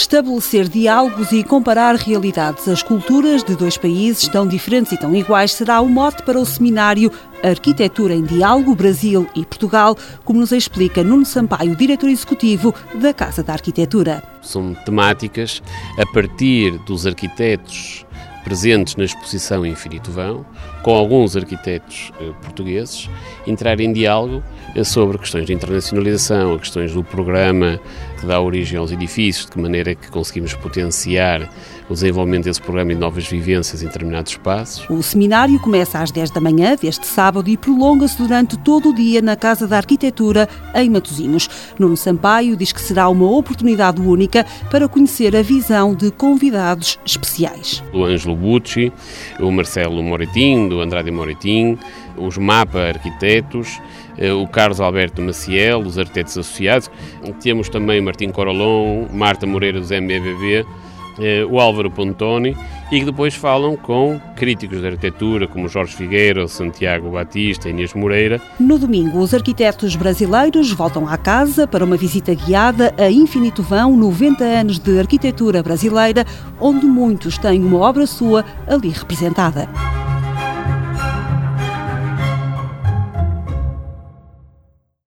Estabelecer diálogos e comparar realidades. As culturas de dois países tão diferentes e tão iguais será o mote para o seminário Arquitetura em Diálogo Brasil e Portugal, como nos explica Nuno Sampaio, diretor executivo da Casa da Arquitetura. São temáticas a partir dos arquitetos presentes na exposição Infinito Vão, com alguns arquitetos eh, portugueses, entrar em diálogo sobre questões de internacionalização, questões do programa que dá origem aos edifícios, de que maneira é que conseguimos potenciar o desenvolvimento desse programa e de novas vivências em determinados espaços. O seminário começa às 10 da manhã deste sábado e prolonga-se durante todo o dia na Casa da Arquitetura, em Matosinhos. Nuno Sampaio diz que será uma oportunidade única para conhecer a visão de convidados especiais. O Ângelo Bucci, o Marcelo Moretim, do Andrade Moretim, os MAPA Arquitetos, eh, o Carlos Alberto Maciel, os arquitetos associados. Temos também Martim Corolon, Marta Moreira dos MBBB, eh, o Álvaro Pontoni e que depois falam com críticos de arquitetura como Jorge Figueira, Santiago Batista, Inês Moreira. No domingo, os arquitetos brasileiros voltam à casa para uma visita guiada a Infinito Vão, 90 anos de arquitetura brasileira, onde muitos têm uma obra sua ali representada.